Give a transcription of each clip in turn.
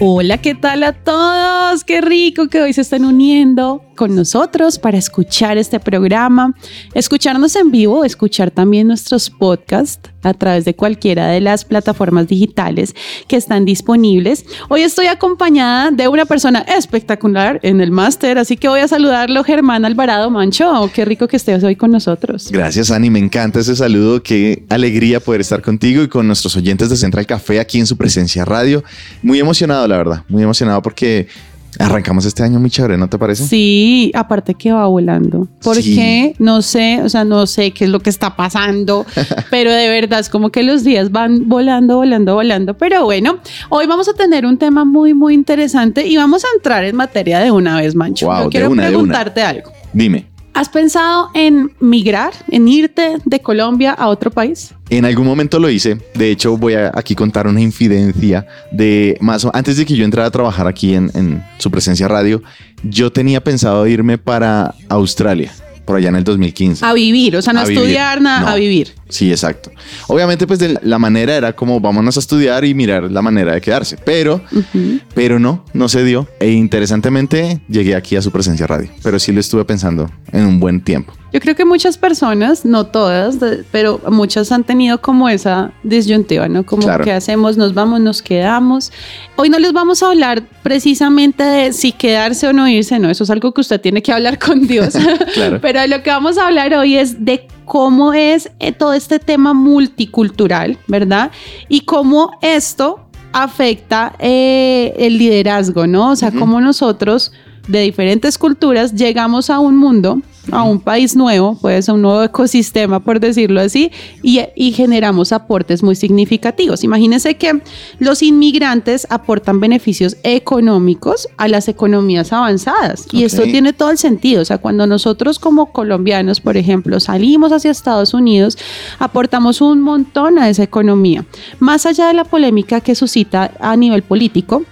Hola, ¿qué tal a todos? Qué rico que hoy se están uniendo con nosotros para escuchar este programa, escucharnos en vivo, escuchar también nuestros podcasts a través de cualquiera de las plataformas digitales que están disponibles. Hoy estoy acompañada de una persona espectacular en el máster, así que voy a saludarlo, Germán Alvarado Mancho. Qué rico que estés hoy con nosotros. Gracias, Ani. Me encanta ese saludo. Qué alegría poder estar contigo y con nuestros oyentes de Central Café aquí en su presencia radio. Muy emocionado, la verdad. Muy emocionado porque arrancamos este año muy chévere, ¿no te parece? Sí, aparte que va volando. ¿Por Sí. qué? No sé, o sea, no sé qué es lo que está pasando, pero de verdad es como que los días van volando, volando, volando. Pero bueno, hoy vamos a tener un tema muy, muy interesante y vamos a entrar en materia de una vez, Mancho. Wow, Yo quiero una. preguntarte algo. Dime. ¿Has pensado en migrar, en irte de Colombia a otro país? En algún momento lo hice. De hecho, voy a aquí contar una infidencia de más o antes de que yo entrara a trabajar aquí en, en su presencia radio. Yo tenía pensado irme para Australia por allá en el 2015. A vivir, o sea, no A vivir. estudiar nada, No. a vivir. Sí, exacto. Obviamente, pues de la- manera era como vámonos a estudiar y mirar la manera de quedarse, pero, pero no, no se dio. E interesantemente llegué aquí a su presencia radio, pero sí lo estuve pensando en un buen tiempo. Yo creo que muchas personas, no todas, pero muchas han tenido como esa disyuntiva, ¿no? Como Claro. qué hacemos, nos vamos, nos quedamos. Hoy no les vamos a hablar precisamente de si quedarse o no irse, no, eso es algo que usted tiene que hablar con Dios. Claro. pero lo que vamos a hablar hoy es de cómo es eh, todo este tema multicultural, ¿verdad? Y cómo esto afecta eh, el liderazgo, ¿no? O sea, cómo nosotros de diferentes culturas llegamos a un mundo, a un país nuevo, puede ser un nuevo ecosistema, por decirlo así, y, y generamos aportes muy significativos. Imagínense que los inmigrantes aportan beneficios económicos a las economías avanzadas, y esto tiene todo el sentido. O sea, cuando nosotros como colombianos, por ejemplo, salimos hacia Estados Unidos, aportamos un montón a esa economía. Más allá de la polémica que suscita a nivel político,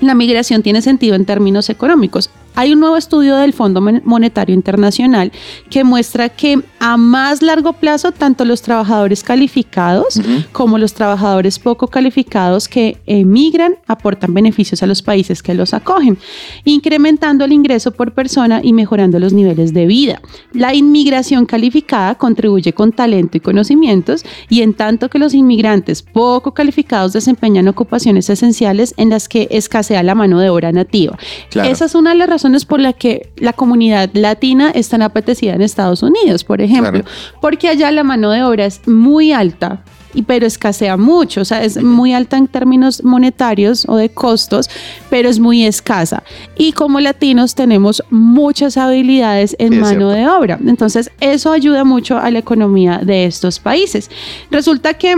la migración tiene sentido en términos económicos. Hay un nuevo estudio del Fondo Mon- Monetario Internacional que muestra que a más largo plazo, tanto los trabajadores calificados como los trabajadores poco calificados que emigran aportan beneficios a los países que los acogen, incrementando el ingreso por persona y mejorando los niveles de vida. La inmigración calificada contribuye con talento y conocimientos y en tanto que los inmigrantes poco calificados desempeñan ocupaciones esenciales en las que escasea la mano de obra nativa. Claro. Esa es una de las razones por la que la comunidad latina es tan apetecida en Estados Unidos, por ejemplo, Claro. porque allá la mano de obra es muy alta. Y pero escasea mucho, o sea, es muy alta en términos monetarios o de costos, pero es muy escasa. Y como latinos tenemos muchas habilidades en Sí, mano de obra. Entonces, eso ayuda mucho a la economía de estos países. Resulta que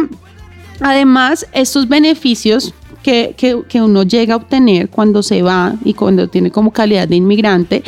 Además, estos beneficios que, que- que uno llega a obtener cuando se va y cuando tiene como calidad de inmigrante,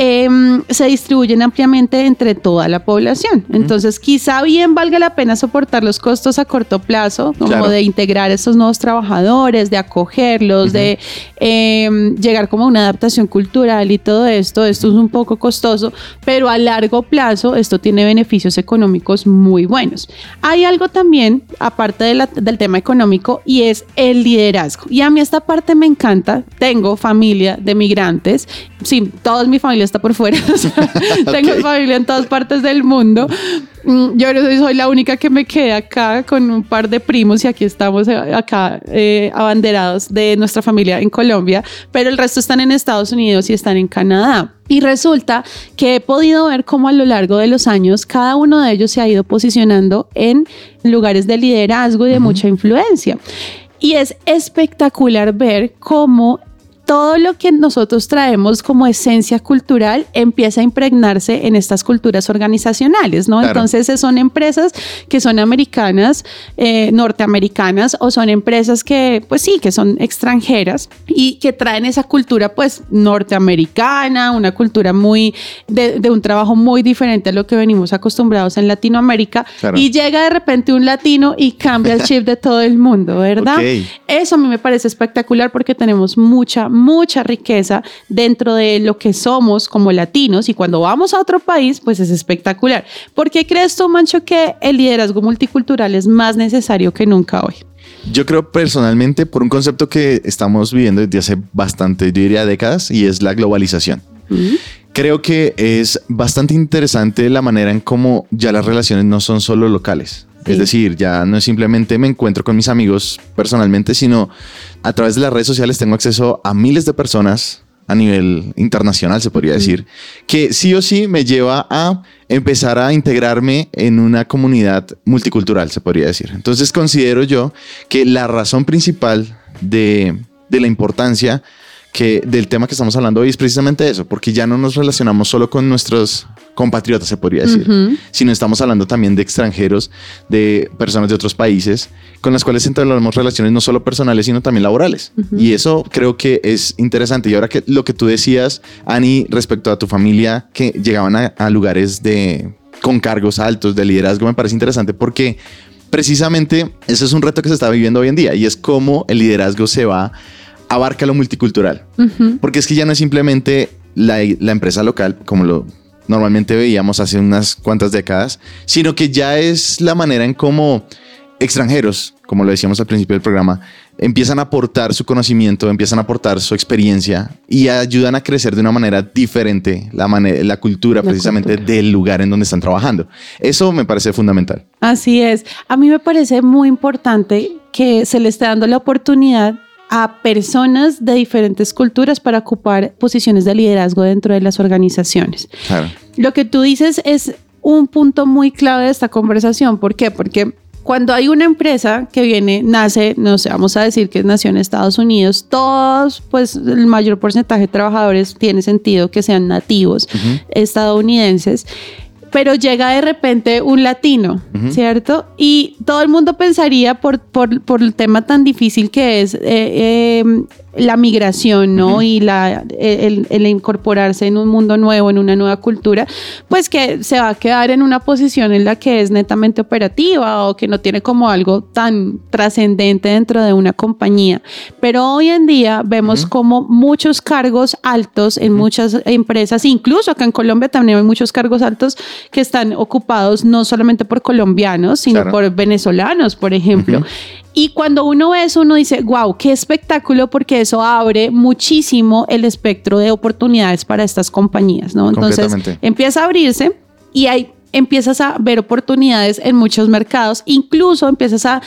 em, se distribuyen ampliamente entre toda la población. Entonces, quizá bien valga la pena soportar los costos a corto plazo, como Claro. de integrar estos nuevos trabajadores, de acogerlos, de em, llegar como a una adaptación cultural y todo esto. Esto es un poco costoso, pero a largo plazo esto tiene beneficios económicos muy buenos. Hay algo también, aparte de la- del tema económico, y es el liderazgo. Y a mí esta parte me encanta. Tengo familia de migrantes. Sí, toda mi familia está por fuera. O sea, Tengo Ok. familia en todas partes del mundo. Mm, Yo soy, la única que me quedé acá con un par de primos y aquí estamos eh, acá eh, abanderados de nuestra familia en Colombia, pero el resto están en Estados Unidos y están en Canadá. Y resulta que he podido ver cómo a lo largo de los años cada uno de ellos se ha ido posicionando en lugares de liderazgo y de mucha influencia. Y es espectacular ver cómo todo lo que nosotros traemos como esencia cultural empieza a impregnarse en estas culturas organizacionales, ¿no? Claro. Entonces son empresas que son americanas, eh, norteamericanas o son empresas que, pues sí, que son extranjeras y que traen esa cultura, pues, norteamericana, una cultura muy, de, de un trabajo muy diferente a lo que venimos acostumbrados en Latinoamérica Claro. y llega de repente un latino y cambia el chip de todo el mundo, ¿verdad? Ok. Eso a mí me parece espectacular porque tenemos mucha, mucha riqueza dentro de lo que somos como latinos y cuando vamos a otro país, pues es espectacular. ¿Por qué crees tú, Mancho, que el liderazgo multicultural es más necesario que nunca hoy? Yo creo personalmente por un concepto que estamos viviendo desde hace bastante, yo diría décadas, y es la globalización. Creo que es bastante interesante la manera en cómo ya las relaciones no son solo locales. Sí. Es decir, ya no es simplemente me encuentro con mis amigos personalmente, sino a través de las redes sociales tengo acceso a miles de personas a nivel internacional, se podría decir, que sí o sí me lleva a empezar a integrarme en una comunidad multicultural, se podría decir. Entonces considero yo que la razón principal de, de la importancia que del tema que estamos hablando hoy es precisamente eso, porque ya no nos relacionamos solo con nuestros compatriotas, se podría decir, sino estamos hablando también de extranjeros, de personas de otros países, con las cuales entablamos relaciones no solo personales, sino también laborales. Y eso creo que es interesante. Y ahora que lo que tú decías, Ani, respecto a tu familia, que llegaban a, a lugares de con cargos altos de liderazgo, me parece interesante porque precisamente ese es un reto que se está viviendo hoy en día y es cómo el liderazgo se va abarca lo multicultural. Porque es que ya no es simplemente la, la empresa local, como lo normalmente veíamos hace unas cuantas décadas, sino que ya es la manera en cómo extranjeros, como lo decíamos al principio del programa, empiezan a aportar su conocimiento, empiezan a aportar su experiencia y ayudan a crecer de una manera diferente la, la cultura La precisamente cultura. del lugar en donde están trabajando. Eso me parece fundamental. Así es. A mí me parece muy importante que se le esté dando la oportunidad a personas de diferentes culturas para ocupar posiciones de liderazgo dentro de las organizaciones. Claro. Lo que tú dices es un punto muy clave de esta conversación. ¿Por qué? Porque cuando hay una empresa que viene, nace, no sé, vamos a decir que nació en Estados Unidos, todos, pues el mayor porcentaje de trabajadores tiene sentido que sean nativos estadounidenses. Pero llega de repente un latino, ¿cierto? Y todo el mundo pensaría por, por, por el tema tan difícil que es eh, eh, la migración, ¿no? Y la, el, el incorporarse en un mundo nuevo, en una nueva cultura, pues que se va a quedar en una posición en la que es netamente operativa o que no tiene como algo tan trascendente dentro de una compañía. Pero hoy en día vemos como muchos cargos altos en muchas empresas, incluso acá en Colombia también hay muchos cargos altos que están ocupados no solamente por colombianos, sino Claro. por venezolanos, por ejemplo. Y cuando uno ve eso, uno dice, wow, qué espectáculo, porque eso abre muchísimo el espectro de oportunidades para estas compañías, ¿no? Entonces empieza a abrirse y ahí empiezas a ver oportunidades en muchos mercados, incluso empiezas a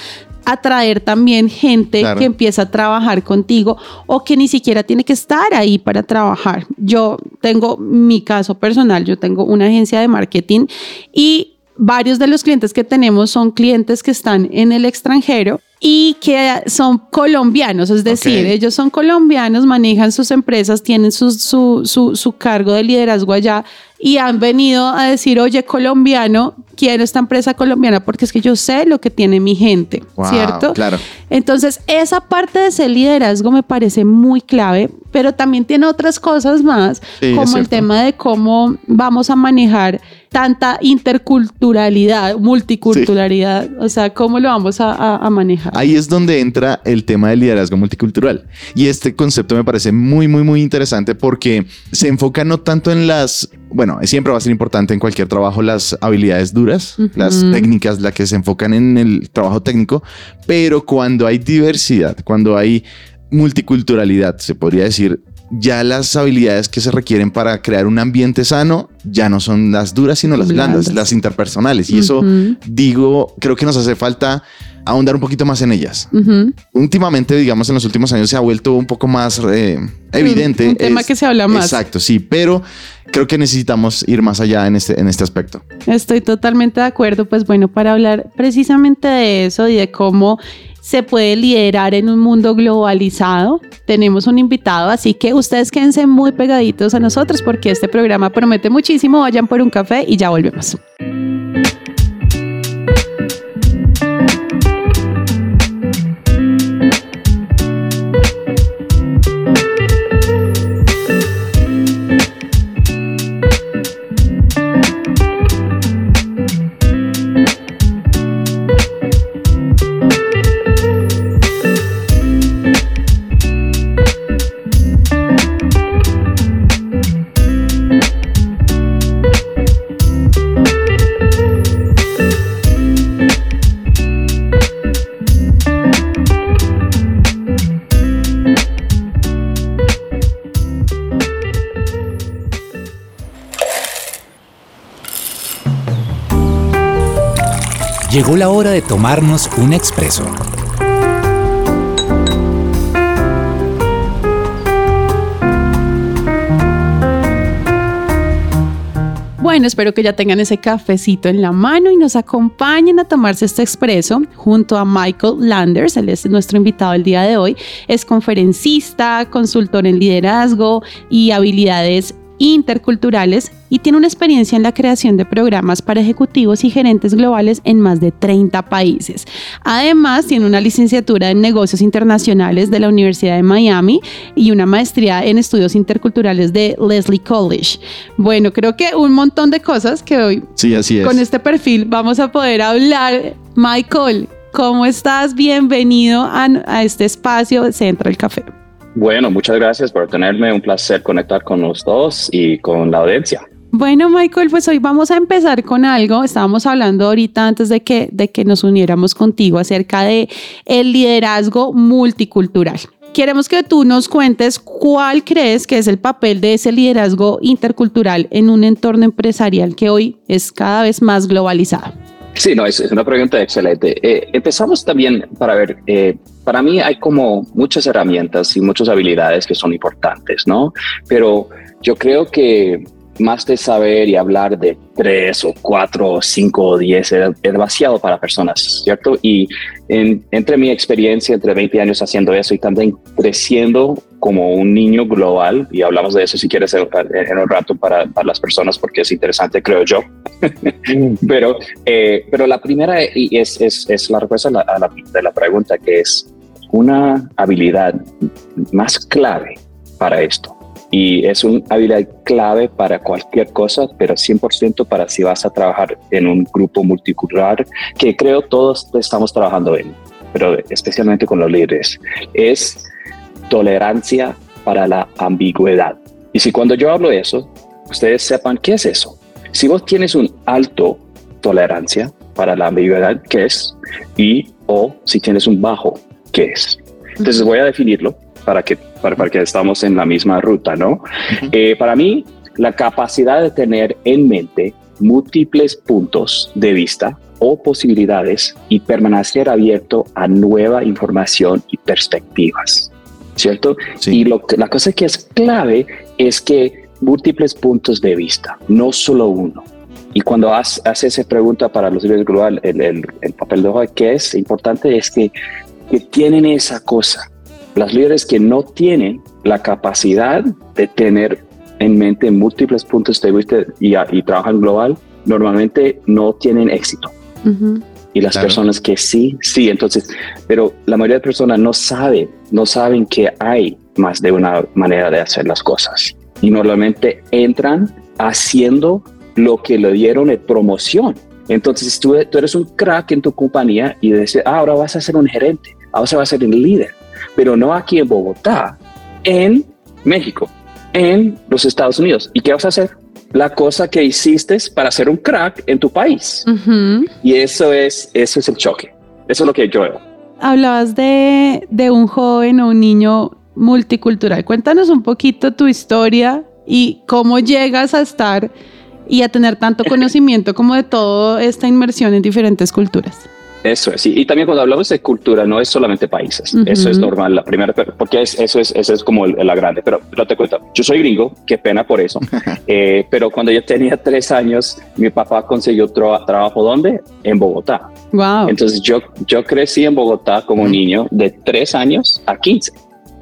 atraer también gente Claro. que empieza a trabajar contigo o que ni siquiera tiene que estar ahí para trabajar. Yo tengo mi caso personal, yo tengo una agencia de marketing y varios de los clientes que tenemos son clientes que están en el extranjero y que son colombianos, es decir, ellos son colombianos, manejan sus empresas, tienen su, su, su, su cargo de liderazgo allá y han venido a decir, oye, colombiano, quiero esta empresa colombiana porque es que yo sé lo que tiene mi gente, Wow, ¿cierto? claro. Entonces, esa parte de ese liderazgo me parece muy clave, pero también tiene otras cosas más, Sí, como el tema de cómo vamos a manejar tanta interculturalidad, multiculturalidad, o sea, cómo lo vamos a, a- a manejar. Ahí es donde entra el tema del liderazgo multicultural. Y este concepto me parece muy, muy, muy interesante porque se enfoca no tanto en las, bueno, siempre va a ser importante en cualquier trabajo las habilidades duras, las técnicas, las que se enfocan en el trabajo técnico, pero cuando hay diversidad, cuando hay multiculturalidad, se podría decir, ya las habilidades que se requieren para crear un ambiente sano ya no son las duras, sino las blandas, Blandas. las interpersonales. Y eso, digo, creo que nos hace falta ahondar un poquito más en ellas. Últimamente, digamos, en los últimos años se ha vuelto un poco más eh, evidente. un tema que se habla más. Exacto, sí, pero creo que necesitamos ir más allá en este, en este aspecto. Estoy totalmente de acuerdo. Pues bueno, para hablar precisamente de eso y de cómo se puede liderar en un mundo globalizado. Tenemos un invitado, así que ustedes quédense muy pegaditos a nosotros porque este programa promete muchísimo. Vayan por un café y ya volvemos. Llegó la hora de tomarnos un expreso. Bueno, espero que ya tengan ese cafecito en la mano y nos acompañen a tomarse este expreso junto a Michael Landers, él es nuestro invitado el día de hoy. Es conferencista, consultor en liderazgo y habilidades interculturales y tiene una experiencia en la creación de programas para ejecutivos y gerentes globales en más de 30 países. Además, tiene una licenciatura en negocios internacionales de la Universidad de Miami y una maestría en estudios interculturales de Leslie College. Bueno, creo que un montón de cosas que hoy Sí, así es. con este perfil vamos a poder hablar. Michael, ¿cómo estás? Bienvenido a, a este espacio Central Café. Bueno, muchas gracias por tenerme. Un placer conectar con los dos y con la audiencia. Bueno, Michael, pues hoy vamos a empezar con algo. Estábamos hablando ahorita antes de que, de que nos uniéramos contigo acerca de el liderazgo multicultural. Queremos que tú nos cuentes cuál crees que es el papel de ese liderazgo intercultural en un entorno empresarial que hoy es cada vez más globalizado. Sí, no, es, una pregunta excelente. Eh, empezamos también para ver, eh, para mí hay como muchas herramientas y muchas habilidades que son importantes, ¿no? Pero yo creo que más de saber y hablar de tres o cuatro o cinco o diez es, demasiado para personas, ¿cierto? Y en- entre mi experiencia, entre 20 años haciendo eso y también creciendo como un niño global, y hablamos de eso si quieres en, en un rato para, para las personas porque es interesante, creo yo. pero, eh, pero la primera y es, es, es la respuesta a la, a la- de la pregunta que es una habilidad más clave para esto. Y es una habilidad clave para cualquier cosa, pero 100% para si vas a trabajar en un grupo multicultural, que creo todos estamos trabajando en, pero especialmente con los líderes, es tolerancia para la ambigüedad. Y si cuando yo hablo de eso, ustedes sepan qué es eso. Si vos tienes un alto tolerancia para la ambigüedad, ¿qué es? Y o si tienes un bajo, ¿qué es? Entonces voy a definirlo para que, para, para que estamos en la misma ruta, ¿no? Eh, para mí, la capacidad de tener en mente múltiples puntos de vista o posibilidades y permanecer abierto a nueva información y perspectivas, ¿cierto? Sí. Y lo la cosa que es clave es que múltiples puntos de vista, no solo uno. Y cuando haces hace esa pregunta para los líderes global, el, el, el papel de hoja que es importante es que, que tienen esa cosa. Los líderes que no tienen la capacidad de tener en mente múltiples puntos de vista y, y trabajan global, normalmente no tienen éxito. Y las Claro. personas que sí, sí, entonces, pero la mayoría de personas no saben, no saben que hay más de una manera de hacer las cosas. Y normalmente entran haciendo lo que le dieron en promoción. Entonces tú, tú eres un crack en tu compañía y dices, ah, ahora vas a ser un gerente, ahora vas a ser un líder, pero no aquí en Bogotá, en México, en los Estados Unidos. ¿Y qué vas a hacer? La cosa que hiciste para ser un crack en tu país. Ujú. Y eso es, eso es el choque. Eso es lo que yo veo. Hablabas de, de un joven o un niño multicultural. Cuéntanos un poquito tu historia y cómo llegas a estar y a tener tanto conocimiento como de toda esta inmersión en diferentes culturas. Eso es, sí. Y también cuando hablamos de cultura, no es solamente países. Eso es normal, la primera, porque es, eso es, eso es como la grande. Pero no te cuento, yo soy gringo, qué pena por eso. Eh, pero cuando yo tenía tres años, mi papá consiguió trabajo ¿dónde? En Bogotá. Wow. Entonces yo, yo crecí en Bogotá como niño de tres años a 15,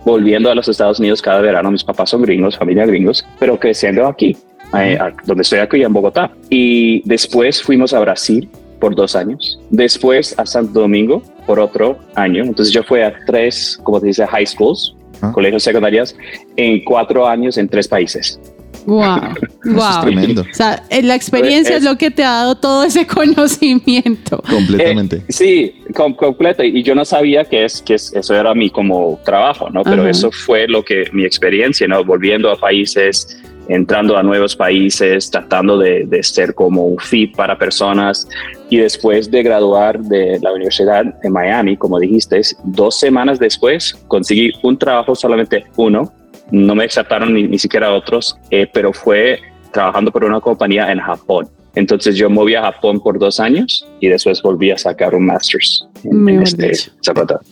volviendo a los Estados Unidos cada verano. Mis papás son gringos, familia gringos, pero creciendo aquí. Eh, donde estoy aquí en Bogotá. Y después fuimos a Brasil por dos años. Después a Santo Domingo por otro año. Entonces yo fui a tres, como se dice, high schools, ah. colegios secundarios, en cuatro años en tres países. Wow, wow. tremendo. O sea, eh, la experiencia es, lo que te ha dado todo ese conocimiento. Completamente. Eh, sí, completo. Y yo no sabía que, es, que eso era mi como trabajo, ¿no? Pero eso fue lo que mi experiencia, ¿no? Volviendo a países entrando a nuevos países, tratando de, ser como un fit para personas. Y después de graduar de la Universidad de Miami, como dijiste, dos semanas después conseguí un trabajo, solamente uno. No me aceptaron ni, ni siquiera otros, eh, pero fue trabajando por una compañía en Japón. Entonces yo moví a Japón por dos años y después volví a sacar un master's en, este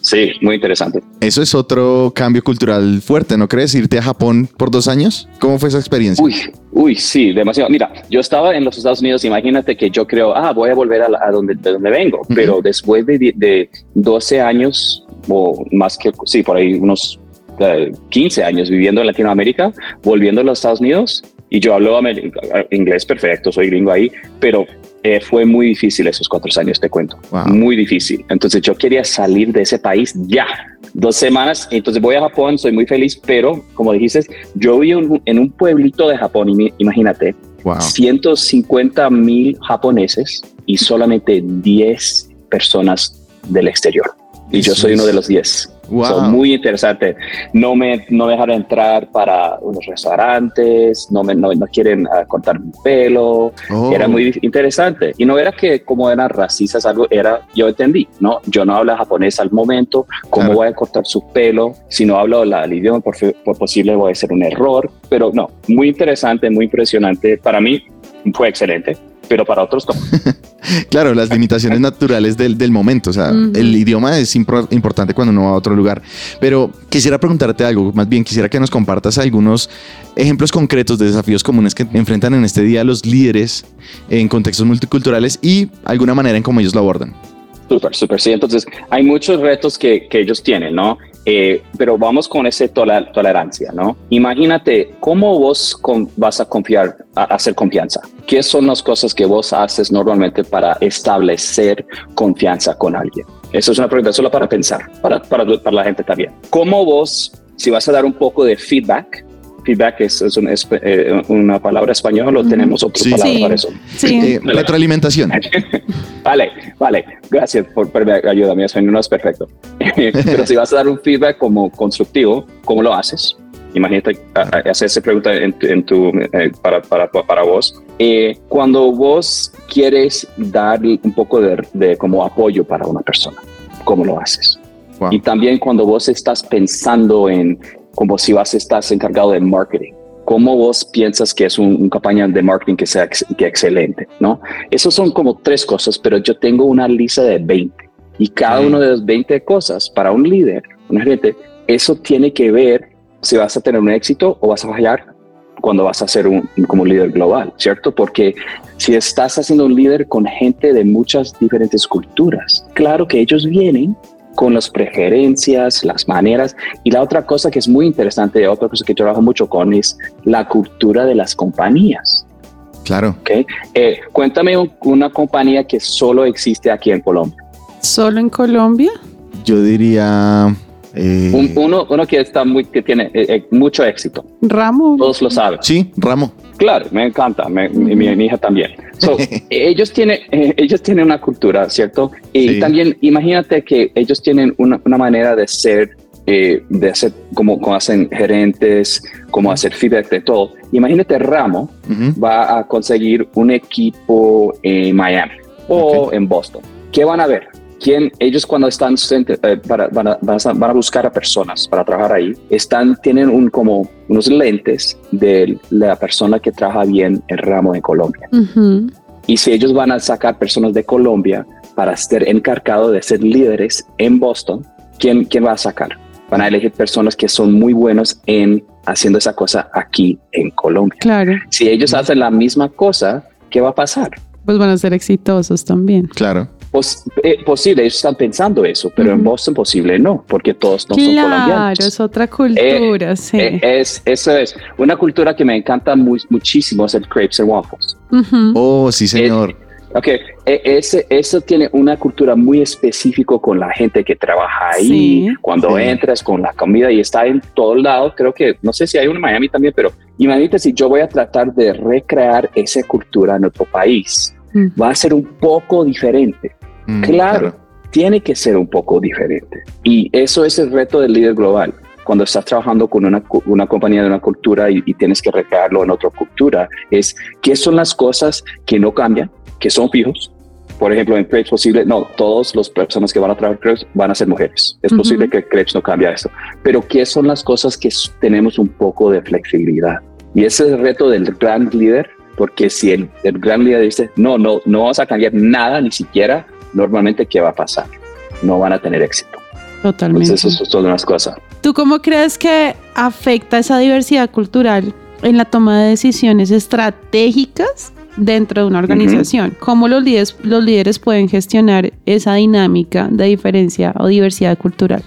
Sí, muy interesante. Eso es otro cambio cultural fuerte, ¿no crees? Irte a Japón por dos años. ¿Cómo fue esa experiencia? Uy, uy, sí, demasiado. Mira, yo estaba en los Estados Unidos, imagínate que yo creo, ah, voy a volver a, donde, de donde vengo, pero después de, de 12 años o más que, sí, por ahí unos 15 eh, años viviendo en Latinoamérica, volviendo a los Estados Unidos, y yo hablo inglés perfecto, soy gringo ahí, pero eh, fue muy difícil esos cuatro años, te cuento. Muy difícil. Entonces yo quería salir de ese país ya. Dos semanas, entonces voy a Japón, soy muy feliz, pero como dijiste, yo vivo en un pueblito de Japón, imagínate, 150 mil japoneses y solamente 10 personas del exterior. Y yo soy uno de los 10. Wow. muy interesante. No me, no dejaron entrar para unos restaurantes, no me no, quieren uh, cortar mi pelo. Oh. Era muy interesante. Y no era que como eran racistas, algo era, yo entendí, ¿no? Yo no hablo japonés al momento, ¿cómo voy a cortar su pelo? Si no hablo la, el idioma, por, por posible voy a hacer un error. Pero no, muy interesante, muy impresionante. Para mí fue excelente pero para otros no. claro, las limitaciones naturales del, del, momento. O sea, el idioma es importante cuando uno va a otro lugar. Pero quisiera preguntarte algo, más bien quisiera que nos compartas algunos ejemplos concretos de desafíos comunes que enfrentan en este día los líderes en contextos multiculturales y alguna manera en cómo ellos lo abordan. Súper, súper, sí. Entonces, hay muchos retos que, que ellos tienen, ¿no? Eh, pero vamos con esa tolerancia, ¿no? Imagínate cómo vos vas a confiar, a hacer confianza. ¿Qué son las cosas que vos haces normalmente para establecer confianza con alguien? Eso es una pregunta solo para pensar, para, para, para la gente también. ¿Cómo vos, si vas a dar un poco de feedback, feedback es, eh, una palabra española, lo tenemos otra palabra para eso. Sí. Eh, retroalimentación. vale, vale. Gracias por, por ayuda. Mi español no es perfecto. Pero si vas a dar un feedback como constructivo, ¿cómo lo haces? Imagínate hacer esa pregunta en, tu, eh, para, para, para, vos. cuando vos quieres dar un poco de, de, como apoyo para una persona, ¿cómo lo haces? Y también cuando vos estás pensando en como si vas, estás encargado de marketing. ¿Cómo vos piensas que es una campaña de marketing que sea que excelente? ¿no? Esos son como tres cosas, pero yo tengo una lista de 20 y cada una de las 20 cosas para un líder, una gente, eso tiene que ver si vas a tener un éxito o vas a fallar cuando vas a ser un, como líder global, ¿cierto? Porque si estás haciendo un líder con gente de muchas diferentes culturas, claro que ellos vienen con las preferencias, las maneras. Y la otra cosa que es muy interesante, otra cosa que trabajo mucho con es la cultura de las compañías. Claro. Okay. Eh, cuéntame una compañía que solo existe aquí en Colombia. ¿Solo en Colombia? Yo diría... Eh, uno, uno que está muy, que tiene eh, mucho éxito. Ramo. Todos lo saben. Sí, Ramo. Claro, me encanta, mi, hija también. ellos, tienen, eh, ellos tienen una cultura, ¿cierto? Y también imagínate que ellos tienen una, manera de ser, eh, de hacer como, como, hacen gerentes, como hacer feedback de todo. Imagínate Ramo va a conseguir un equipo en Miami o en Boston. ¿Qué van a ver? ¿Quién, ellos cuando están eh, para, van, a, van, a, buscar a personas para trabajar ahí, están, tienen un, como unos lentes de la persona que trabaja bien el ramo en Colombia. Y si ellos van a sacar personas de Colombia, para ser encargado de ser líderes en Boston, ¿quién, quién va a sacar? Van a elegir personas que son muy buenos en haciendo esa cosa aquí en Colombia. Claro. Si ellos hacen la misma cosa, ¿qué va a pasar? Pues van a ser exitosos también. Claro. Pos- eh, posible, ellos están pensando eso, pero en Ujú. Boston posible no, porque todos no son claro, colombianos. es otra cultura, sí. Eh, es, eso es una cultura que me encanta muy- muchísimo, es el crepes and waffles. Ujú. Oh, sí, señor. Ok, e- ese, eso tiene una cultura muy específica con la gente que trabaja ahí, Sí. cuando Sí. entras con la comida y está en todo lado. Creo que, no sé si hay uno en Miami también, pero imagínate si yo voy a tratar de recrear esa cultura en otro país. Mm. Va a ser un poco diferente. Mm, Claro, tiene que ser un poco diferente. Y eso es el reto del líder global. Cuando estás trabajando con una, una compañía de una cultura y, y tienes que recrearlo en otra cultura, es qué son las cosas que no cambian, que son fijos. Por ejemplo, en Crepes posible, no, todas las personas que van a trabajar Crepes van a ser mujeres. Es Ujú. posible que Crepes no cambie eso. Pero ¿qué son las cosas que tenemos un poco de flexibilidad? Y ese es el reto del gran líder, porque si el, el gran líder dice, no, no, no vamos a cambiar nada, ni siquiera, normalmente, ¿qué va a pasar? No van a tener éxito. Totalmente. Entonces, eso es todas unas cosas. ¿Tú cómo crees que afecta esa diversidad cultural en la toma de decisiones estratégicas dentro de una organización? ¿Cómo los líderes, los líderes pueden gestionar esa dinámica de diferencia o diversidad cultural?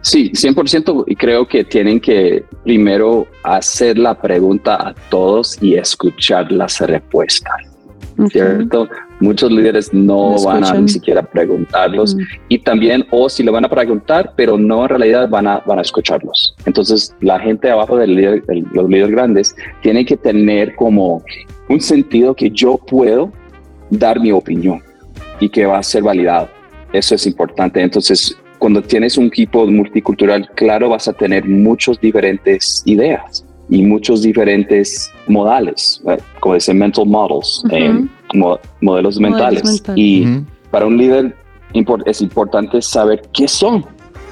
Sí, 100% y creo que tienen que primero hacer la pregunta a todos y escuchar las respuestas, ¿cierto? Muchos líderes no van a ni siquiera preguntarlos Mm. y también, o si lo van a preguntar, pero no en realidad van a, van a escucharlos. Entonces, la gente abajo del- los líderes grandes, tiene que tener como un sentido que yo puedo dar mi opinión y que va a ser validado. Eso es importante. Entonces, cuando tienes un equipo multicultural, claro, vas a tener muchas diferentes ideas y muchos diferentes modales, como dicen mental models, Ujú. eh, mo- modelos mentales. mentales. Y Ujú. para un líder impor- es importante saber qué son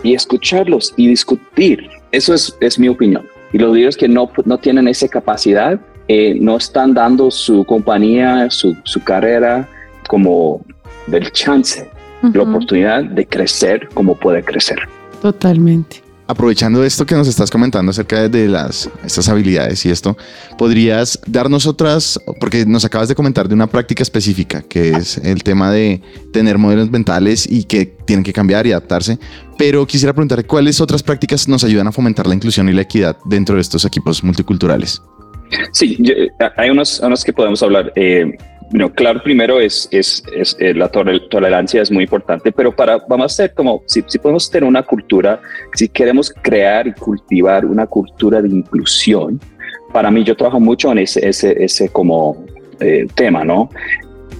y escucharlos y discutir. Eso es, es mi opinión. Y los líderes que no, no tienen esa capacidad eh, no están dando su compañía, su, su carrera como del chance, la Ujú. oportunidad de crecer como puede crecer. Totalmente. Aprovechando esto que nos estás comentando acerca de las estas habilidades y esto, podrías darnos otras, porque nos acabas de comentar de una práctica específica, que es el tema de tener modelos mentales y que tienen que cambiar y adaptarse. Pero quisiera preguntar cuáles otras prácticas nos ayudan a fomentar la inclusión y la equidad dentro de estos equipos multiculturales. Sí, yo- eh, hay unos, unos que podemos hablar. Eh, no, claro, primero es, es, es, eh, la tol- tolerancia es muy importante, pero para, vamos a hacer como, si, si podemos tener una cultura, si queremos crear y cultivar una cultura de inclusión, para mí yo trabajo mucho en ese, ese, ese como eh, tema, ¿no?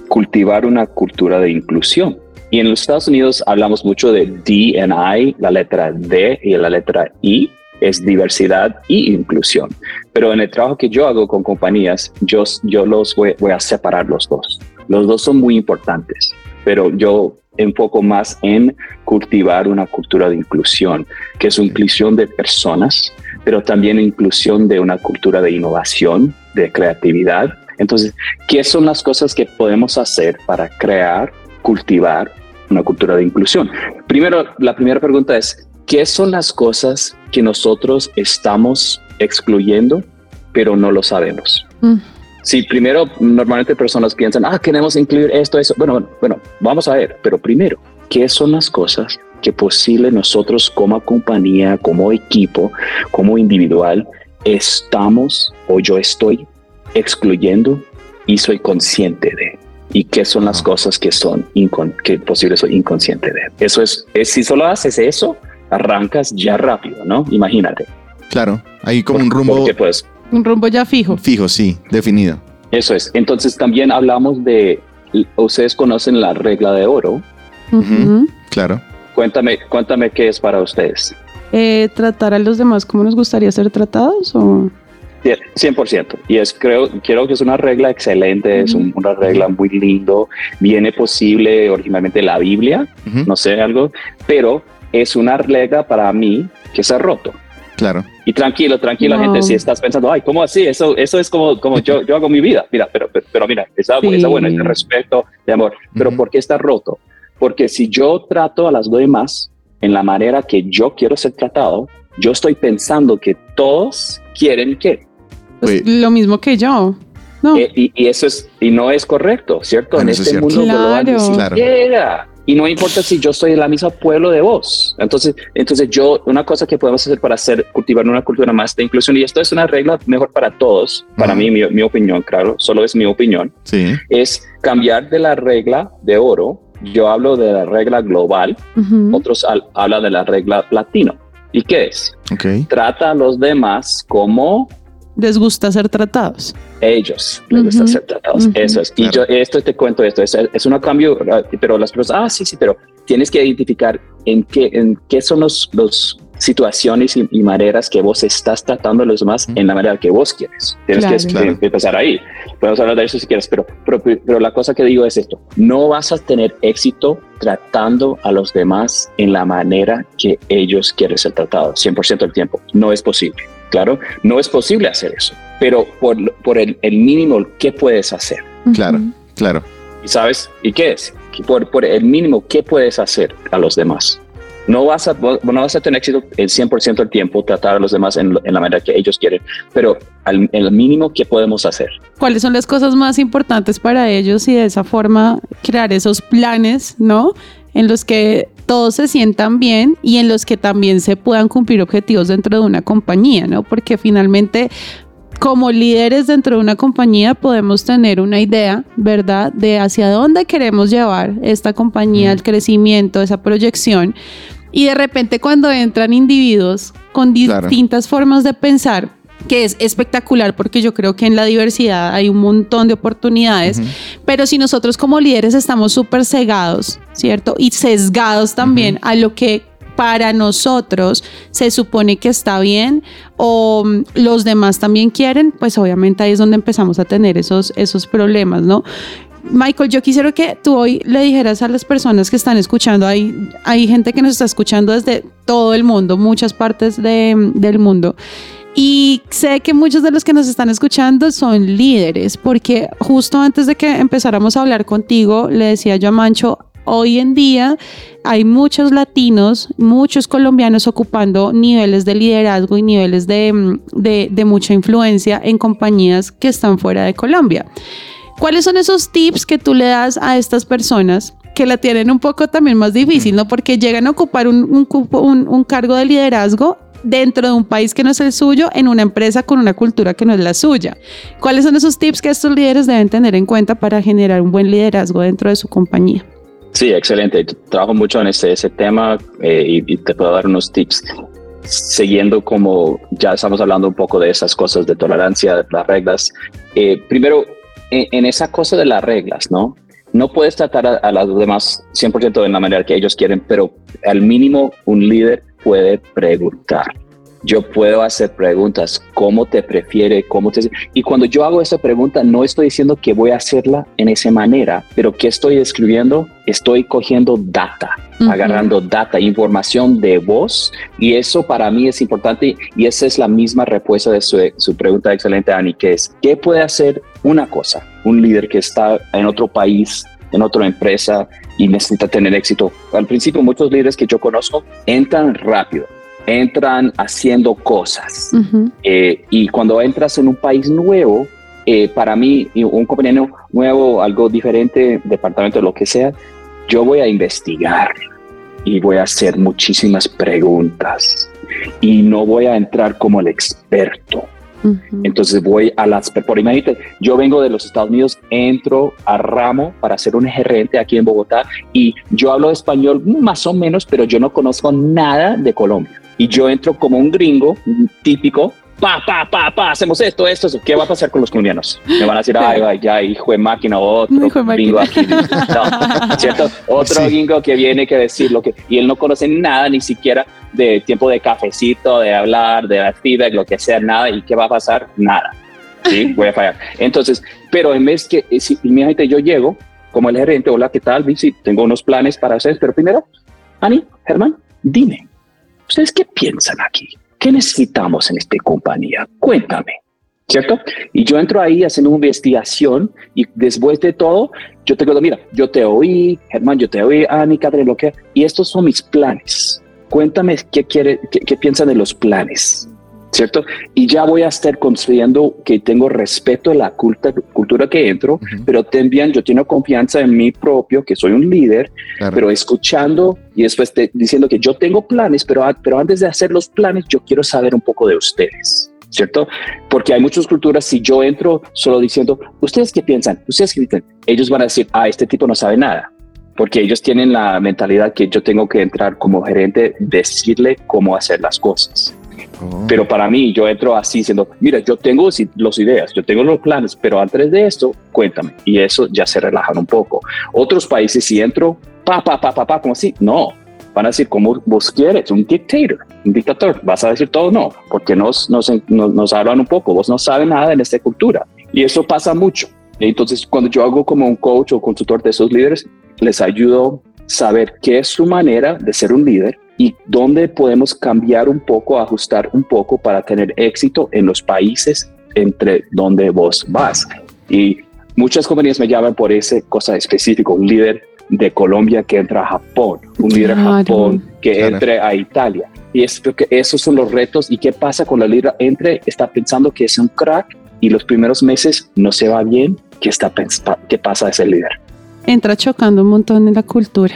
Cultivar una cultura de inclusión. Y en los Estados Unidos hablamos mucho de D&I, la letra D y la letra I, es diversidad y inclusión. Pero en el trabajo que yo hago con compañías, yo, yo los voy, voy a separar los dos. Los dos son muy importantes, pero yo enfoco más en cultivar una cultura de inclusión, que es inclusión de personas, pero también inclusión de una cultura de innovación, de creatividad. Entonces, ¿qué son las cosas que podemos hacer para crear, cultivar una cultura de inclusión? Primero, la primera pregunta es, ¿qué son las cosas que nosotros estamos excluyendo, pero no lo sabemos? Mm. Sí, primero, normalmente personas piensan, ah, queremos incluir esto, eso. Bueno, bueno, bueno, vamos a ver, pero primero, ¿qué son las cosas que posible nosotros como compañía, como equipo, como individual, estamos o yo estoy excluyendo y soy consciente de? ¿Y qué son las cosas que son incon que posible soy inconsciente de? Eso es, es, si solo haces eso, arrancas ya rápido, ¿no? Imagínate. Claro, hay como un rumbo Porque pues Un rumbo ya fijo. fijo, sí, definido. Eso es. Entonces también hablamos de, ustedes conocen la regla de oro. Claro. Cuéntame, cuéntame qué es para ustedes. Eh, ¿Tratar a los demás como nos gustaría ser tratados? O... 100%. Y es, creo, creo que es una regla excelente, es un- una regla muy lindo. Viene posible originalmente de la Biblia, no sé algo, pero es una regla para mí que se ha roto. Claro. Y tranquilo, tranquilo, No. gente, si estás pensando, ay, ¿cómo así? Eso, eso es como, como yo, yo hago mi vida. Mira, pero, pero, pero mira, está, Sí. está bueno, es de respeto, de amor. Pero Ujú. ¿por qué está roto? Porque si yo trato a las demás en la manera que yo quiero ser tratado, yo estoy pensando que todos quieren que. Pues, lo mismo que yo. No. Eh, y, y, eso es, y no es correcto, ¿cierto? Bueno, en es este mundo global ni Claro. Y no importa si yo soy de la misma pueblo de vos. Entonces, entonces yo, una cosa que podemos hacer para hacer, cultivar una cultura más de inclusión, y esto es una regla mejor para todos, para Ujú. mí, mi, mi opinión, claro, solo es mi opinión, Sí. es cambiar de la regla de oro. Yo hablo de la regla global, Ujú. otros al- hablan de la regla latino. ¿Y qué es? Ok. Trata a los demás como Les gusta ser tratados. ellos les gusta Ujú, ser tratados. ujú. Eso es. Y Claro. yo esto te cuento esto, es, es un cambio, ah, pero las personas, ah, sí, sí, pero tienes que identificar en qué, en qué son los, los situaciones y, y maneras que vos estás tratando a los demás Ujú. en la manera que vos quieres. Tienes Claro. que, Claro. que empezar ahí. Podemos hablar de eso si quieres, pero, pero, pero la cosa que digo es esto, no vas a tener éxito tratando a los demás en la manera que ellos quieren ser tratados 100% del tiempo. No es posible. Claro, no es posible hacer eso, pero por, por el, el mínimo, ¿qué puedes hacer? Claro. Claro. Claro. ¿Y sabes? ¿Y qué es? Que Por, por el mínimo, ¿qué puedes hacer a los demás? No vas a, no vas a tener éxito el 100% del tiempo tratar a los demás en, en la manera que ellos quieren, pero al el mínimo, ¿qué podemos hacer? ¿Cuáles son las cosas más importantes para ellos y de esa forma crear esos planes, ¿no? En los que todos se sientan bien y en los que también se puedan cumplir objetivos dentro de una compañía, ¿no? Porque finalmente como líderes dentro de una compañía podemos tener una idea, ¿verdad? De hacia dónde queremos llevar esta compañía, el crecimiento, esa proyección. Y de repente cuando entran individuos con Claro. distintas formas de pensar, que es espectacular porque yo creo que en la diversidad hay un montón de oportunidades, Ujú. Pero si nosotros como líderes estamos súper cegados, ¿cierto? Y sesgados también a lo que para nosotros se supone que está bien o mm, los demás también quieren, pues obviamente ahí es donde empezamos a tener esos, esos problemas, ¿no? Michael, yo quisiera que tú hoy le dijeras a las personas que están escuchando, hay, hay gente que nos está escuchando desde todo el mundo, muchas partes de- del mundo. Y sé que muchos de los que nos están escuchando son líderes, porque justo antes de que empezáramos a hablar contigo, le decía yo a Mancho, hoy en día hay muchos latinos, muchos colombianos ocupando niveles de liderazgo y niveles de, mm, de- de mucha influencia en compañías que están fuera de Colombia. ¿Cuáles son esos tips que tú le das a estas personas que la tienen un poco también más difícil, ¿no? Porque llegan a ocupar un, un cupo- un- un cargo de liderazgo dentro de un país que no es el suyo, en una empresa con una cultura que no es la suya. ¿Cuáles son esos tips que estos líderes deben tener en cuenta para generar un buen liderazgo dentro de su compañía? Sí, excelente. Trabajo mucho en ese, ese tema eh, y, y te puedo dar unos tips. Siguiendo como ya estamos hablando un poco de esas cosas de tolerancia, las reglas. Eh, primero, en, en esa cosa de las reglas, ¿no? No puedes tratar a, a las demás 100% de la manera que ellos quieren, pero al mínimo un líder puede preguntar. Yo puedo hacer preguntas, ¿cómo te prefiere? ¿Cómo te... Y cuando yo hago esa pregunta, no estoy diciendo que voy a hacerla en esa manera, pero ¿qué estoy escribiendo? Estoy cogiendo data, agarrando data, información de vos, y eso para mí es importante, y esa es la misma respuesta de su, su pregunta excelente, Ani, que es, ¿qué puede hacer una cosa? Un líder que está en otro país, en otra empresa, y necesita tener éxito. Al principio, muchos líderes que yo conozco entran rápido, entran haciendo cosas. Eh, y cuando entras en un país nuevo, eh, para mí, un compañero nuevo, algo diferente, departamento, lo que sea, yo voy a investigar y voy a hacer muchísimas preguntas y no voy a entrar como el experto. Entonces voy a las, por imagínate, yo vengo de los Estados Unidos, entro a Ramo para ser un gerente aquí en Bogotá y yo hablo español más o menos, pero yo no conozco nada de Colombia. Y yo entro como un gringo típico, pa, pa, pa, pa, hacemos esto, esto, eso. ¿Qué va a pasar con los colombianos? Me van a decir, ay, ay, ya, hijo de máquina, otro Hijo de gringo aquí. No, ¿cierto? Otro Sí. gringo que viene que decir lo que, y él no conoce nada, ni siquiera de tiempo de cafecito, de hablar, de feedback, lo que sea, nada. ¿Y qué va a pasar? Nada. Sí, voy a fallar. Entonces, pero en vez que, eh, si, imagínate, yo llego como el gerente, hola, ¿qué tal? Sí, tengo unos planes para hacer, pero primero, Ani, Germán, dime, ¿ustedes qué piensan aquí? ¿Qué necesitamos en esta compañía? Cuéntame. ¿cierto? Y yo entro ahí haciendo una investigación y después de todo, yo te digo, mira, yo te oí, Germán, yo te oí, Ani, Catherine, lo que, y estos son mis planes. Cuéntame qué quiere, qué, qué piensan de los planes. ¿Cierto? Y ya voy a estar construyendo que tengo respeto a la culta, cultura que entro, pero también yo tengo confianza en mí propio, que soy un líder, pero escuchando y después diciendo que yo tengo planes, pero, pero antes de hacer los planes, yo quiero saber un poco de ustedes. ¿Cierto? Porque hay muchas culturas, si yo entro solo diciendo, ¿ustedes qué piensan? ¿Ustedes qué piensan? Ellos van a decir, ah, este tipo no sabe nada porque ellos tienen la mentalidad que yo tengo que entrar como gerente, decirle cómo hacer las cosas. Pero para mí, yo entro así diciendo, mira, yo tengo las ideas, yo tengo los planes, pero antes de esto, cuéntame. Y eso ya se relajan un poco. Otros países, si entro, pa, pa, pa, pa, pa, como así, no. Van a decir, como vos quieres, un dictator, un dictador. Vas a decir todo no, porque nos, nos, nos, nos hablan un poco. Vos no sabes nada en esta cultura. Y eso pasa mucho. Entonces, cuando yo hago como un coach o consultor de esos líderes, les ayudo saber qué es su manera de ser un líder y dónde podemos cambiar un poco, ajustar un poco para tener éxito en los países entre donde vos vas. Y muchas compañías me llaman por ese cosa específico, un líder de Colombia que entra a Japón, un líder de Japón que entre a Italia. Y es porque esos son los retos. ¿Y qué pasa con la líder? Entre, está pensando que es un crack y los primeros meses no se va bien. ¿Qué, está, qué pasa ese líder? Entra chocando un montón en la cultura.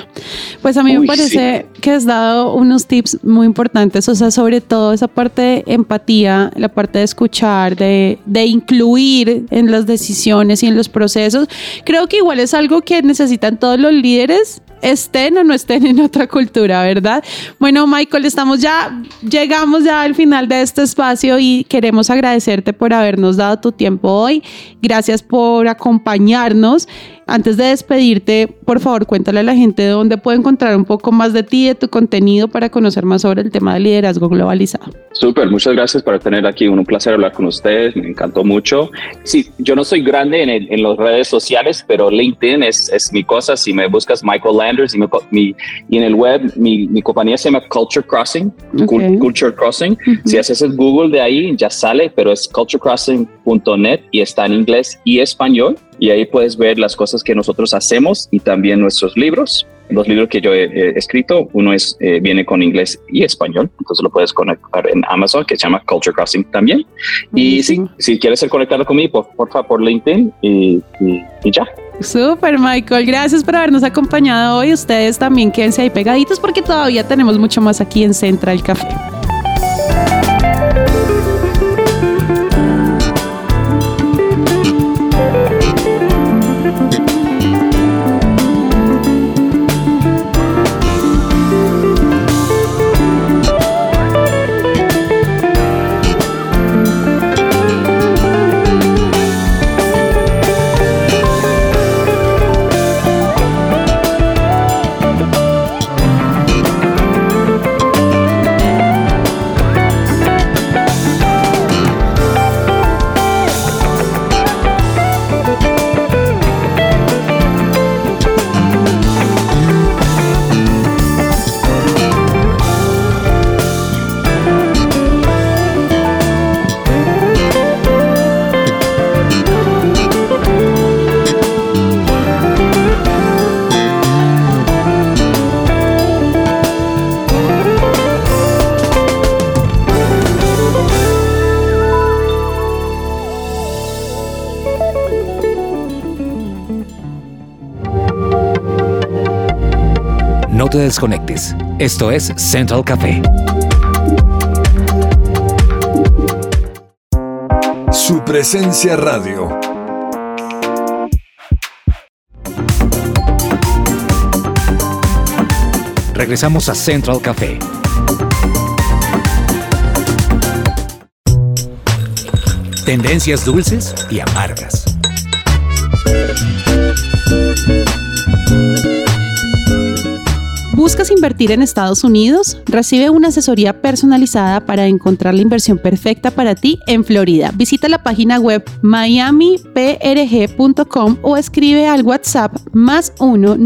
Pues a mí me parece que has dado unos tips muy importantes, o sea, sobre todo esa parte de empatía, la parte de escuchar, de, de incluir en las decisiones y en los procesos. Creo que igual es algo que necesitan todos los líderes estén o no estén en otra cultura, ¿verdad? Bueno, Michael, estamos ya, llegamos ya al final de este espacio y queremos agradecerte por habernos dado tu tiempo hoy. Gracias por acompañarnos. Antes de despedirte, por favor, cuéntale a la gente de dónde puede encontrar un poco más de ti, de tu contenido para conocer más sobre el tema del liderazgo globalizado. Súper, muchas gracias por tener aquí. Un placer hablar con ustedes, me encantó mucho. Sí, yo no soy grande en, en las redes sociales, pero LinkedIn es, es, mi cosa. Si me buscas Michael Landers y, mi, y en el web, mi, mi, compañía se llama Culture Crossing. Culture Crossing. Si haces el Google de ahí, ya sale, pero es culturecrossing.net y está en inglés y español y ahí puedes ver las cosas que nosotros hacemos y también nuestros libros. Los libros que yo he, escrito, uno es eh, viene con inglés y español, entonces lo puedes conectar en Amazon, que se llama Culture Crossing también. Y sí, si quieres ser conectado conmigo, por, favor, por LinkedIn y, y, ya. Super, Michael. Gracias por habernos acompañado hoy. Ustedes también quédense ahí pegaditos porque todavía tenemos mucho más aquí en Central Café. Desconectes. Esto es Central Café. Su presencia radio. Regresamos a Central Café. Tendencias dulces y amargas. ¿Buscas invertir en Estados Unidos? Recibe una asesoría personalizada para encontrar la inversión perfecta para ti en Florida. Visita la página web miamiprg.com o escribe al WhatsApp más 1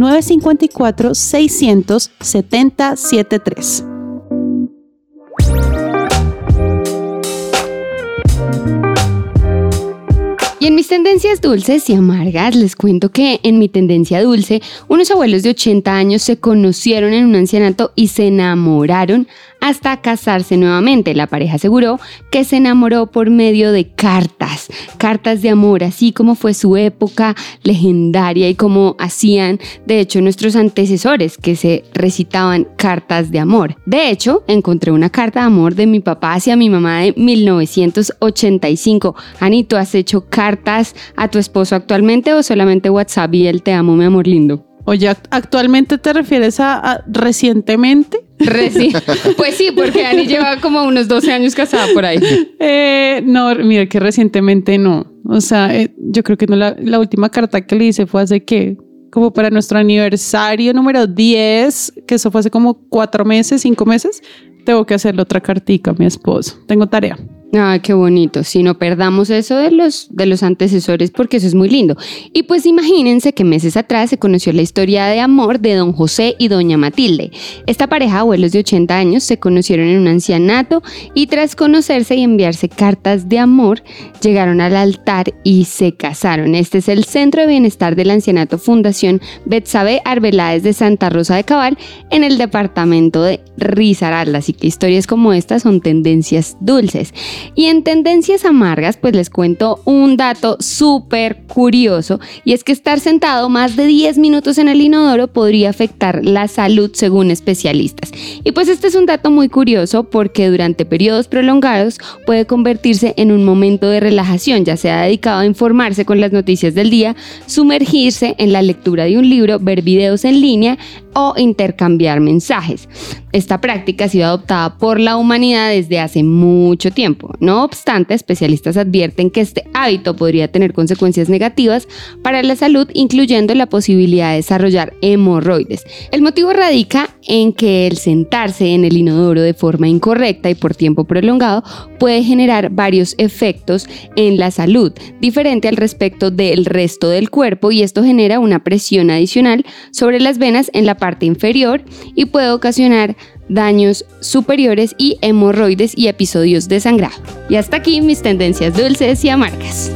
Y en mis tendencias dulces y amargas les cuento que en mi tendencia dulce, unos abuelos de 80 años se conocieron en un ancianato y se enamoraron hasta casarse nuevamente. La pareja aseguró que se enamoró por medio de cartas, cartas de amor, así como fue su época legendaria y como hacían de hecho nuestros antecesores que se recitaban cartas de amor. De hecho, encontré una carta de amor de mi papá hacia mi mamá de 1985. Anito, ¿has hecho cartas a tu esposo actualmente o solamente WhatsApp y el te amo, mi amor lindo? Oye, ¿actualmente te refieres a, recientemente? pues sí, porque Ani lleva como unos 12 años casada por ahí. Eh, no, mira que recientemente no. O sea, eh, yo creo que no la, la, última carta que le hice fue hace que, como para nuestro aniversario número 10, que eso fue hace como cuatro meses, cinco meses. Tengo que hacerle otra cartica a mi esposo. Tengo tarea. Ay, qué bonito. Si no perdamos eso de los, de los antecesores, porque eso es muy lindo. Y pues imagínense que meses atrás se conoció la historia de amor de don José y doña Matilde. Esta pareja, abuelos de 80 años, se conocieron en un ancianato y tras conocerse y enviarse cartas de amor, llegaron al altar y se casaron. Este es el Centro de Bienestar del Ancianato Fundación Betsabe Arbeláez de Santa Rosa de Cabal en el departamento de Risaralda. Así que historias como estas son tendencias dulces. Y en tendencias amargas, pues les cuento un dato súper curioso y es que estar sentado más de 10 minutos en el inodoro podría afectar la salud según especialistas. Y pues este es un dato muy curioso porque durante periodos prolongados puede convertirse en un momento de relajación, ya sea dedicado a informarse con las noticias del día, sumergirse en la lectura de un libro, ver videos en línea o intercambiar mensajes. Esta práctica ha sido adoptada por la humanidad desde hace mucho tiempo. No obstante, especialistas advierten que este hábito podría tener consecuencias negativas para la salud, incluyendo la posibilidad de desarrollar hemorroides. El motivo radica en que el sentarse en el inodoro de forma incorrecta y por tiempo prolongado puede generar varios efectos en la salud, diferente al respecto del resto del cuerpo y esto genera una presión adicional sobre las venas en la parte inferior y puede ocasionar daños superiores y hemorroides y episodios de sangrado. Y hasta aquí mis tendencias dulces y amargas.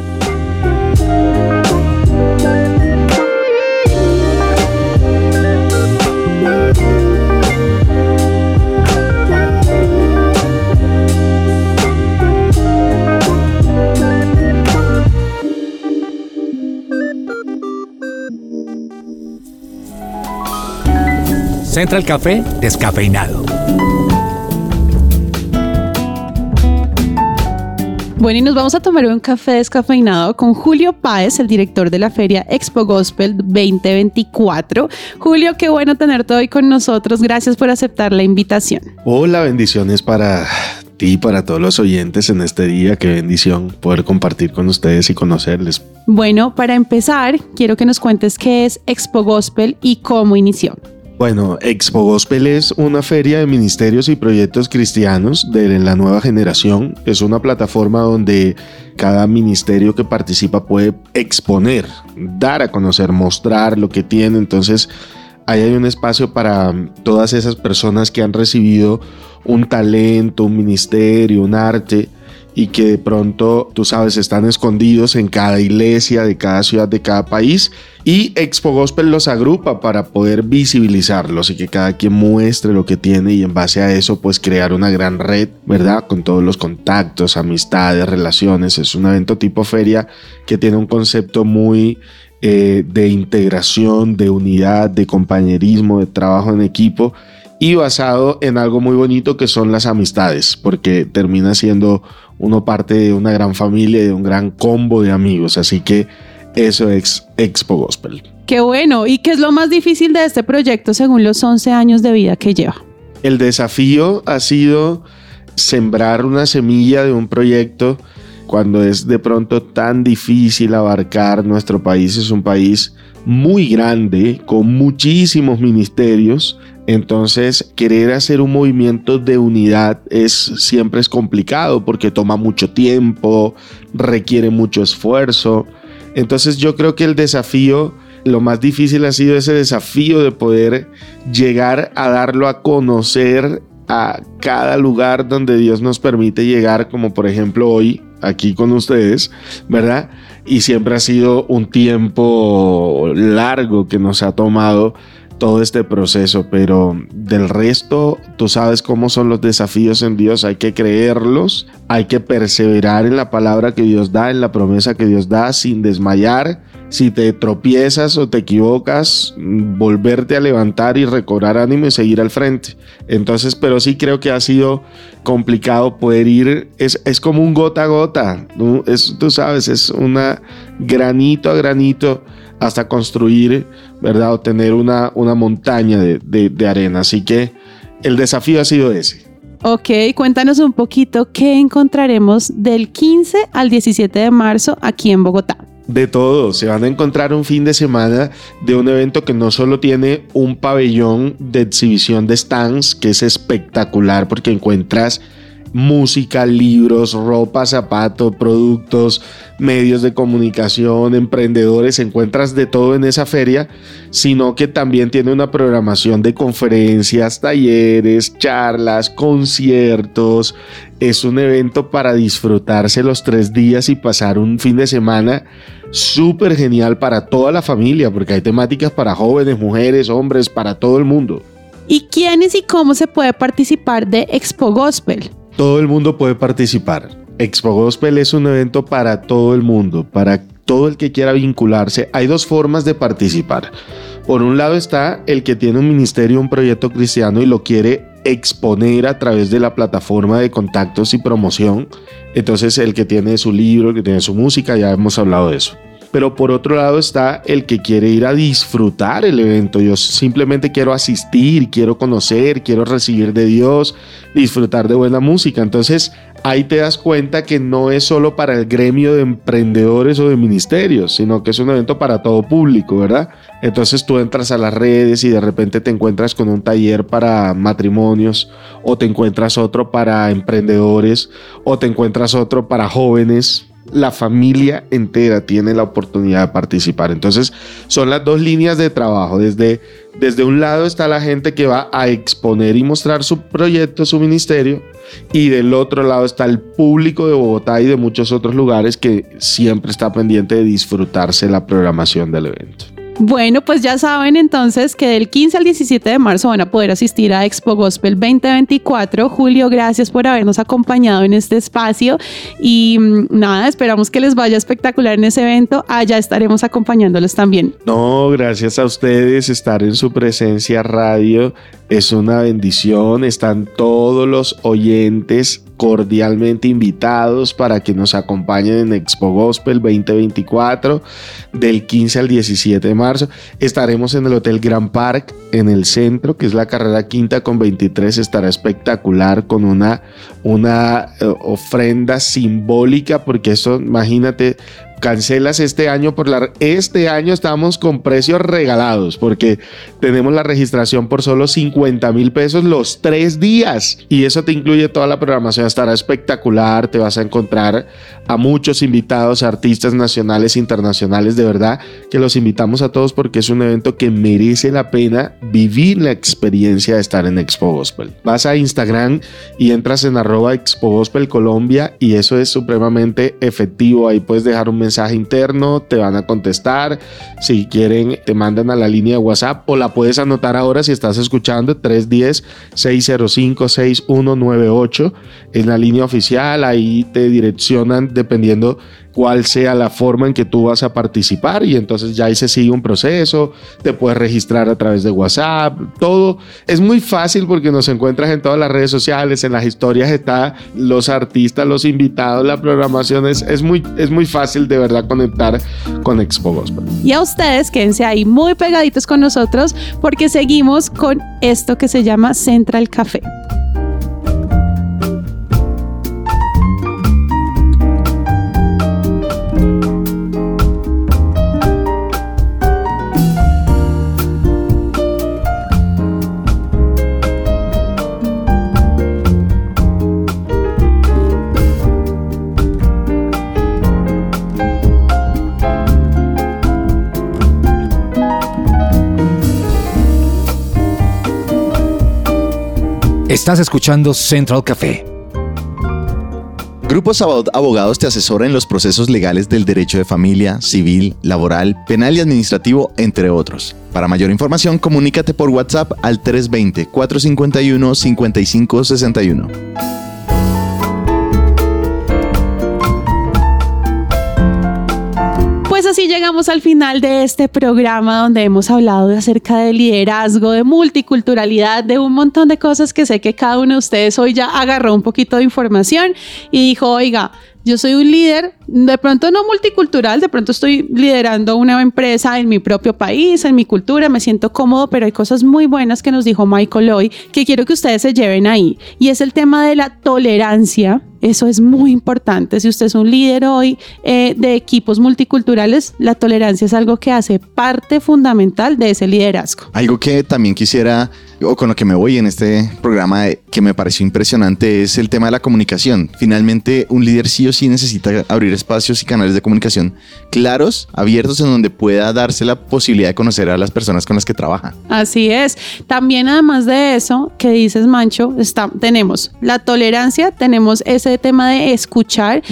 Central Café descafeinado. Bueno, y nos vamos a tomar un café descafeinado con Julio Páez, el director de la feria Expo Gospel 2024. Julio, qué bueno tenerte hoy con nosotros. Gracias por aceptar la invitación. Hola, bendiciones para ti y para todos los oyentes en este día. Qué bendición poder compartir con ustedes y conocerles. Bueno, para empezar, quiero que nos cuentes qué es Expo Gospel y cómo inició. Bueno, Expo Gospel es una feria de ministerios y proyectos cristianos de la nueva generación. Es una plataforma donde cada ministerio que participa puede exponer, dar a conocer, mostrar lo que tiene. Entonces, ahí hay un espacio para todas esas personas que han recibido un talento, un ministerio, un arte y que de pronto, tú sabes, están escondidos en cada iglesia de cada ciudad de cada país y Expo Gospel los agrupa para poder visibilizarlos y que cada quien muestre lo que tiene y en base a eso pues crear una gran red, ¿verdad? Con todos los contactos, amistades, relaciones. Es un evento tipo feria que tiene un concepto muy eh, de integración, de unidad, de compañerismo, de trabajo en equipo y basado en algo muy bonito que son las amistades, porque termina siendo uno parte de una gran familia, de un gran combo de amigos. Así que eso es Expo Gospel. Qué bueno. ¿Y qué es lo más difícil de este proyecto según los 11 años de vida que lleva? El desafío ha sido sembrar una semilla de un proyecto cuando es de pronto tan difícil abarcar nuestro país. Es un país muy grande, con muchísimos ministerios, entonces, querer hacer un movimiento de unidad es siempre es complicado porque toma mucho tiempo, requiere mucho esfuerzo. Entonces, yo creo que el desafío, lo más difícil ha sido ese desafío de poder llegar a darlo a conocer a cada lugar donde Dios nos permite llegar, como por ejemplo hoy aquí con ustedes, ¿verdad? Y siempre ha sido un tiempo largo que nos ha tomado todo este proceso, pero del resto, tú sabes cómo son los desafíos en Dios, hay que creerlos, hay que perseverar en la palabra que Dios da, en la promesa que Dios da, sin desmayar. Si te tropiezas o te equivocas, volverte a levantar y recobrar ánimo y seguir al frente. Entonces, pero sí creo que ha sido complicado poder ir, es, es como un gota a gota, es, tú sabes, es una granito a granito hasta construir, ¿verdad? O tener una, una montaña de, de arena. Así que el desafío ha sido ese. Ok, cuéntanos un poquito qué encontraremos del 15 al 17 de marzo aquí en Bogotá. De todo, se van a encontrar un fin de semana de un evento que no solo tiene un pabellón de exhibición de stands, que es espectacular porque encuentras música, libros, ropa, zapatos, productos, medios de comunicación, emprendedores, encuentras de todo en esa feria, sino que también tiene una programación de conferencias, talleres, charlas, conciertos. Es un evento para disfrutarse los tres días y pasar un fin de semana súper genial para toda la familia, porque hay temáticas para jóvenes, mujeres, hombres, para todo el mundo. ¿Y quiénes y cómo se puede participar de Expo Gospel? todo el mundo puede participar. Expo Gospel es un evento para todo el mundo, para todo el que quiera vincularse. Hay dos formas de participar. Por un lado está el que tiene un ministerio, un proyecto cristiano y lo quiere exponer a través de la plataforma de contactos y promoción. Entonces el que tiene su libro, el que tiene su música, ya hemos hablado de eso pero por otro lado está el que quiere ir a disfrutar el evento. Yo simplemente quiero asistir, quiero conocer, quiero recibir de Dios, disfrutar de buena música. Entonces ahí te das cuenta que no es solo para el gremio de emprendedores o de ministerios, sino que es un evento para todo público, ¿verdad? Entonces tú entras a las redes y de repente te encuentras con un taller para matrimonios o te encuentras otro para emprendedores o te encuentras otro para jóvenes la familia entera tiene la oportunidad de participar. Entonces, son las dos líneas de trabajo. Desde, desde un lado está la gente que va a exponer y mostrar su proyecto, su ministerio, y del otro lado está el público de Bogotá y de muchos otros lugares que siempre está pendiente de disfrutarse la programación del evento. Bueno, pues ya saben entonces que del 15 al 17 de marzo van a poder asistir a Expo Gospel 2024. Julio, gracias por habernos acompañado en este espacio y mm, nada, esperamos que les vaya espectacular en ese evento. Allá estaremos acompañándolos también. No, gracias a ustedes. Estar en su presencia radio es una bendición. Están todos los oyentes cordialmente invitados para que nos acompañen en Expo Gospel 2024 del 15 al 17 de marzo. Estaremos en el Hotel Grand Park en el centro, que es la carrera quinta con 23. Estará espectacular con una, una eh, ofrenda simbólica, porque eso, imagínate, cancelas este año por la este año estamos con precios regalados porque tenemos la registración por solo 50 mil pesos los tres días. Y eso te incluye toda la programación estará espectacular te vas a encontrar a muchos invitados artistas nacionales internacionales de verdad que los invitamos a todos porque es un evento que merece la pena vivir la experiencia de estar en Expo Gospel. Vas a Instagram y entras en arroba Expo Gospel Colombia y eso es supremamente efectivo. Ahí puedes dejar un mensaje mensaje interno, te van a contestar. Si quieren, te mandan a la línea de WhatsApp o la puedes anotar ahora si estás escuchando 310-605-6198. Es la línea oficial, ahí te direccionan dependiendo cuál sea la forma en que tú vas a participar y entonces ya ahí se sigue un proceso, te puedes registrar a través de WhatsApp, todo es muy fácil porque nos encuentras en todas las redes sociales, en las historias está los artistas, los invitados, la programación es, es, muy, es muy fácil de verdad conectar con Expo Gospel. Y a ustedes quédense ahí muy pegaditos con nosotros porque seguimos con esto que se llama Central Café. Estás escuchando Central Café. Grupos Sabot Abogados te asesora en los procesos legales del derecho de familia, civil, laboral, penal y administrativo, entre otros. Para mayor información, comunícate por WhatsApp al 320-451-5561. Pues así llegamos al final de este programa donde hemos hablado acerca de liderazgo, de multiculturalidad, de un montón de cosas que sé que cada uno de ustedes hoy ya agarró un poquito de información y dijo, oiga, yo soy un líder, de pronto no multicultural, de pronto estoy liderando una empresa en mi propio país, en mi cultura, me siento cómodo, pero hay cosas muy buenas que nos dijo Michael hoy que quiero que ustedes se lleven ahí. Y es el tema de la tolerancia. Eso es muy importante. Si usted es un líder hoy eh, de equipos multiculturales, la tolerancia es algo que hace parte fundamental de ese liderazgo. Algo que también quisiera o con lo que me voy en este programa eh, que me pareció impresionante es el tema de la comunicación. Finalmente, un líder sí o sí necesita abrir espacios y canales de comunicación claros, abiertos, en donde pueda darse la posibilidad de conocer a las personas con las que trabaja. Así es. También, además de eso que dices, Mancho, está, tenemos la tolerancia, tenemos ese tema de escuchar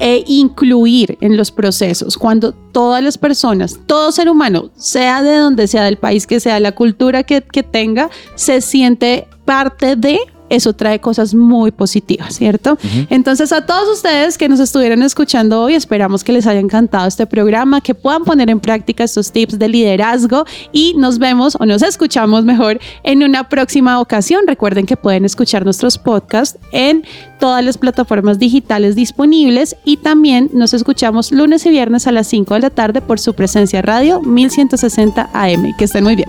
e incluir en los procesos. Cuando todas las personas, todo ser humano, sea de donde sea, del país que sea, la cultura que, que tenga, se siente parte de eso trae cosas muy positivas, ¿cierto? Entonces, a todos ustedes que nos estuvieron escuchando hoy, esperamos que les haya encantado este programa, que puedan poner en práctica estos tips de liderazgo y nos vemos o nos escuchamos mejor en una próxima ocasión. Recuerden que pueden escuchar nuestros podcasts en todas las plataformas digitales disponibles y también nos escuchamos lunes y viernes a las 5 de la tarde por su presencia radio 1160 AM. Que estén muy bien.